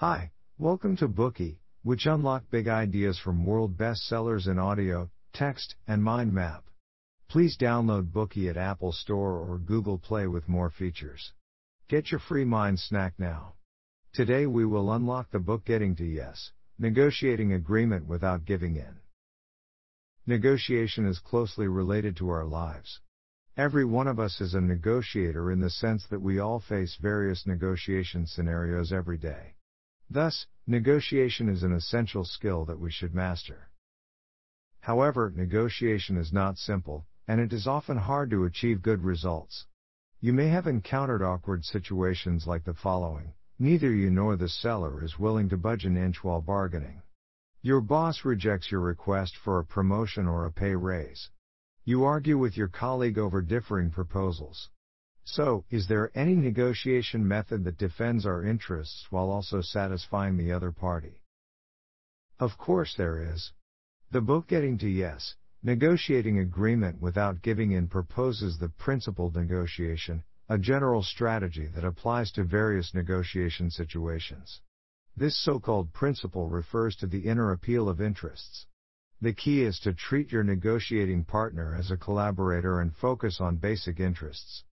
Hi, welcome to Bookey, which unlock big ideas from world bestsellers in audio, text, and mind map. Please download Bookey at Apple Store or Google Play with more features. Get your free mind snack now. Today we will unlock the book Getting to Yes, Negotiating Agreement Without Giving In. Negotiation is closely related to our lives. Every one of us is a negotiator in the sense that we all face various negotiation scenarios every day. Thus, negotiation is an essential skill that we should master. However, negotiation is not simple, and it is often hard to achieve good results. You may have encountered awkward situations like the following neither you nor the seller is willing to budge an inch while bargaining. Your boss rejects your request for a promotion or a pay raise. You argue with your colleague over differing proposals. So, is there any negotiation method that defends our interests while also satisfying the other party? Of course there is. The book Getting to Yes, Negotiating Agreement Without Giving In proposes the principled negotiation, a general strategy that applies to various negotiation situations. This so-called principle refers to the inner appeal of interests. The key is to treat your negotiating partner as a collaborator and focus on basic interests.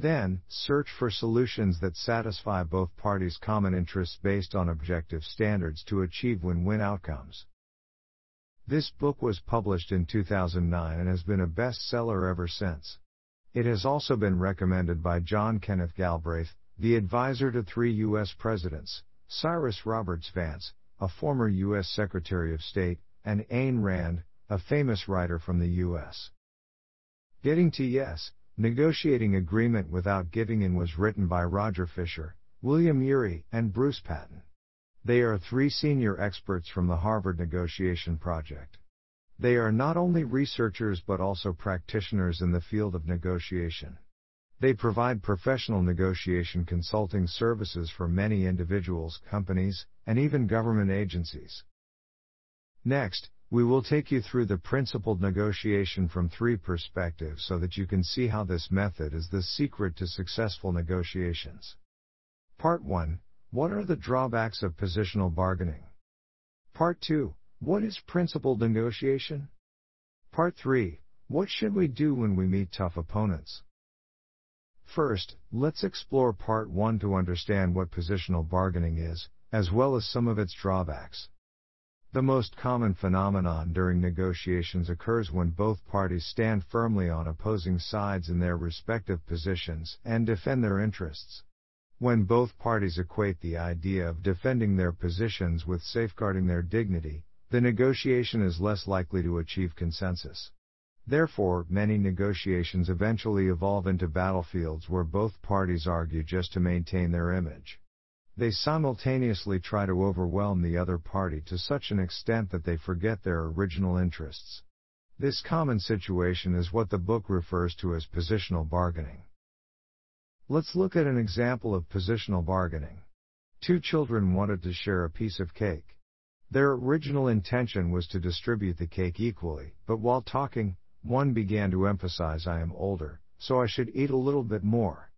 Then, search for solutions that satisfy both parties' common interests based on objective standards to achieve win-win outcomes. This book was published in 2009 and has been a bestseller ever since. It has also been recommended by John Kenneth Galbraith, the advisor to three U.S. presidents, Cyrus Roberts Vance, a former U.S. Secretary of State, and Ayn Rand, a famous writer from the U.S. Getting to Yes, Negotiating Agreement Without Giving In was written by Roger Fisher, William Ury, and Bruce Patton. They are three senior experts from the Harvard Negotiation Project. They are not only researchers but also practitioners in the field of negotiation. They provide professional negotiation consulting services for many individuals, companies, and even government agencies. Next, we will take you through the principled negotiation from three perspectives so that you can see how this method is the secret to successful negotiations. Part 1 What are the drawbacks of positional bargaining? Part 2 What is principled negotiation? Part 3 What should we do when we meet tough opponents? First, let's explore part 1 to understand what positional bargaining is, as well as some of its drawbacks. The most common phenomenon during negotiations occurs when both parties stand firmly on opposing sides in their respective positions and defend their interests. When both parties equate the idea of defending their positions with safeguarding their dignity, the negotiation is less likely to achieve consensus. Therefore, many negotiations eventually evolve into battlefields where both parties argue just to maintain their image. They simultaneously try to overwhelm the other party to such an extent that they forget their original interests. This common situation is what the book refers to as positional bargaining. Let's look at an example of positional bargaining. Two children wanted to share a piece of cake. Their original intention was to distribute the cake equally, but while talking, one began to emphasize I am older, so I should eat a little bit more.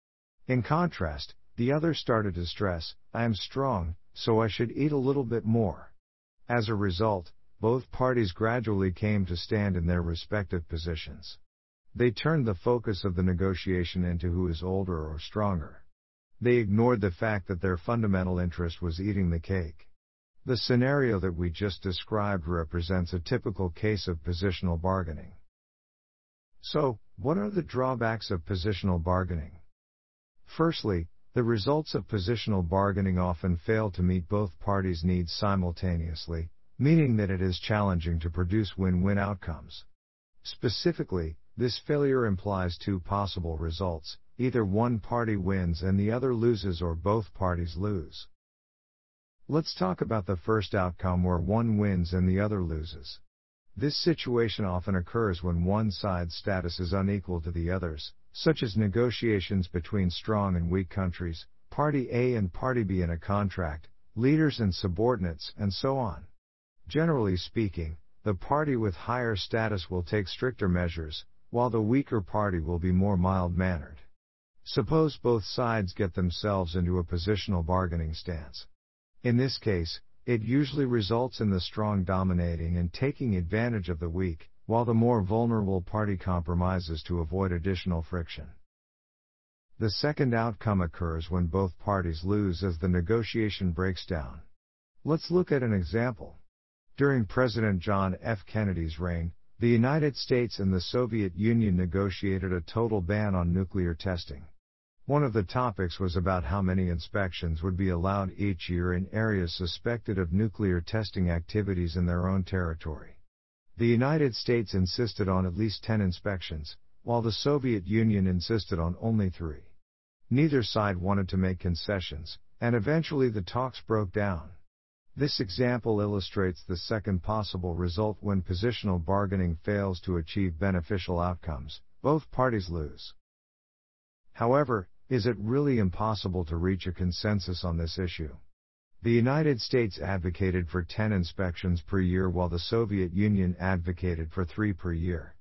In contrast, the other started to stress, I am strong, so I should eat a little bit more. As a result, both parties gradually came to stand in their respective positions. They turned the focus of the negotiation into who is older or stronger. They ignored the fact that their fundamental interest was eating the cake. The scenario that we just described represents a typical case of positional bargaining. So, what are the drawbacks of positional bargaining? Firstly, the results of positional bargaining often fail to meet both parties' needs simultaneously, meaning that it is challenging to produce win-win outcomes. Specifically, this failure implies two possible results, either one party wins and the other loses or both parties lose. Let's talk about the first outcome where one wins and the other loses. This situation often occurs when one side's status is unequal to the other's, such as negotiations between strong and weak countries, Party A and Party B in a contract, leaders and subordinates, and so on. Generally speaking, the party with higher status will take stricter measures, while the weaker party will be more mild mannered. Suppose both sides get themselves into a positional bargaining stance. In this case, it usually results in the strong dominating and taking advantage of the weak, while the more vulnerable party compromises to avoid additional friction. The second outcome occurs when both parties lose as the negotiation breaks down. Let's look at an example. During President John F. Kennedy's reign, the United States and the Soviet Union negotiated a total ban on nuclear testing. One of the topics was about how many inspections would be allowed each year in areas suspected of nuclear testing activities in their own territory. The United States insisted on at least 10 inspections, while the Soviet Union insisted on only three. Neither side wanted to make concessions, and eventually the talks broke down. This example illustrates the second possible result when positional bargaining fails to achieve beneficial outcomes, both parties lose. However, is it really impossible to reach a consensus on this issue? The United States advocated for 10 inspections per year while the Soviet Union advocated for 3 per year.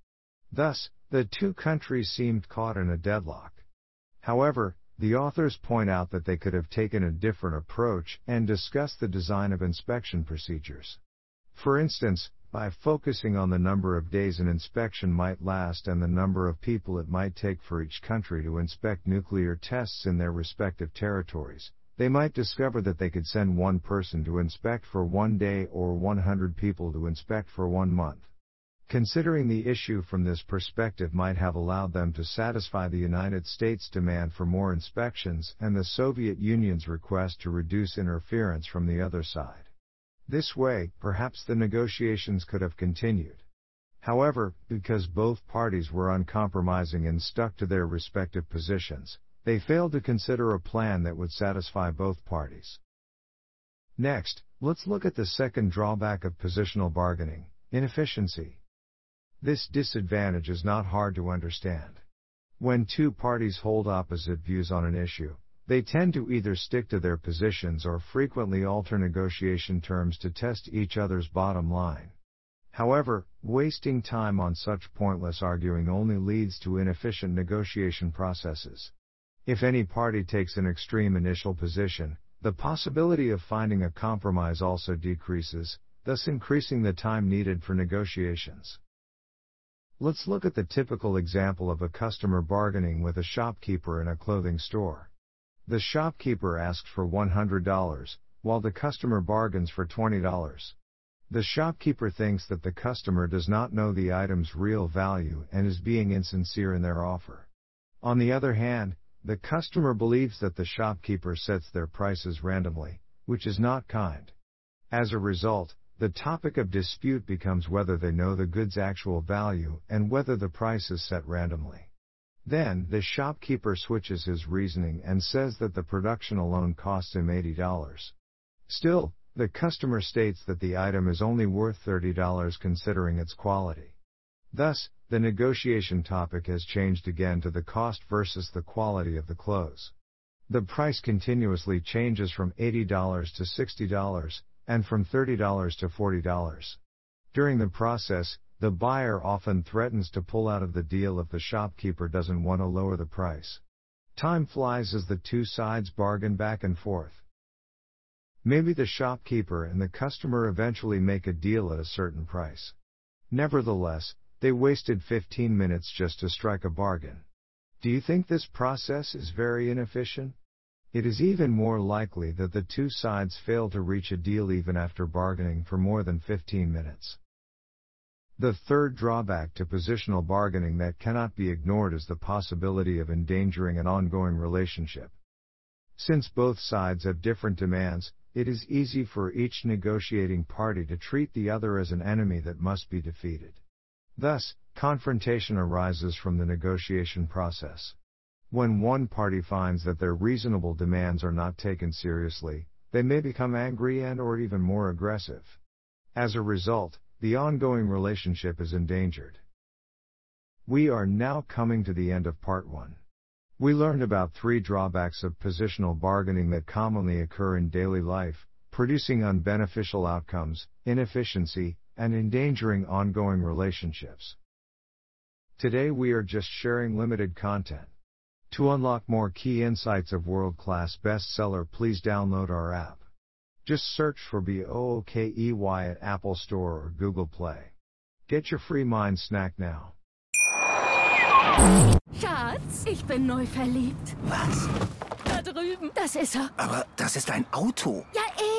Thus, the two countries seemed caught in a deadlock. However, the authors point out that they could have taken a different approach and discussed the design of inspection procedures. For instance, by focusing on the number of days an inspection might last and the number of people it might take for each country to inspect nuclear tests in their respective territories, they might discover that they could send one person to inspect for one day or 100 people to inspect for one month. Considering the issue from this perspective might have allowed them to satisfy the United States' demand for more inspections and the Soviet Union's request to reduce interference from the other side. This way, perhaps the negotiations could have continued. However, because both parties were uncompromising and stuck to their respective positions, they failed to consider a plan that would satisfy both parties. Next, let's look at the second drawback of positional bargaining inefficiency. This disadvantage is not hard to understand. When two parties hold opposite views on an issue, they tend to either stick to their positions or frequently alter negotiation terms to test each other's bottom line. However, wasting time on such pointless arguing only leads to inefficient negotiation processes. If any party takes an extreme initial position, the possibility of finding a compromise also decreases, thus increasing the time needed for negotiations. Let's look at the typical example of a customer bargaining with a shopkeeper in a clothing store. The shopkeeper asks for $100, while the customer bargains for $20. The shopkeeper thinks that the customer does not know the item's real value and is being insincere in their offer. On the other hand, the customer believes that the shopkeeper sets their prices randomly, which is not kind. As a result, the topic of dispute becomes whether they know the good's actual value and whether the price is set randomly. Then, the shopkeeper switches his reasoning and says that the production alone costs him $80. Still, the customer states that the item is only worth $30 considering its quality. Thus, the negotiation topic has changed again to the cost versus the quality of the clothes. The price continuously changes from $80 to $60 and from $30 to $40. During the process, the buyer often threatens to pull out of the deal if the shopkeeper doesn't want to lower the price. Time flies as the two sides bargain back and forth. Maybe the shopkeeper and the customer eventually make a deal at a certain price. Nevertheless, they wasted 15 minutes just to strike a bargain. Do you think this process is very inefficient? It is even more likely that the two sides fail to reach a deal even after bargaining for more than 15 minutes. The third drawback to positional bargaining that cannot be ignored is the possibility of endangering an ongoing relationship. Since both sides have different demands, it is easy for each negotiating party to treat the other as an enemy that must be defeated. Thus, confrontation arises from the negotiation process. When one party finds that their reasonable demands are not taken seriously, they may become angry and or even more aggressive. As a result, the ongoing relationship is endangered. We are now coming to the end of part 1. We learned about three drawbacks of positional bargaining that commonly occur in daily life, producing unbeneficial outcomes, inefficiency, and endangering ongoing relationships. Today we are just sharing limited content. To unlock more key insights of world class bestseller, please download our app. Just search for BOOKEY at Apple Store or Google Play. Get your free mind snack now. Schatz, ich bin neu verliebt. Was? Da drüben. Das ist er. Aber das ist ein Auto. Ja, eben.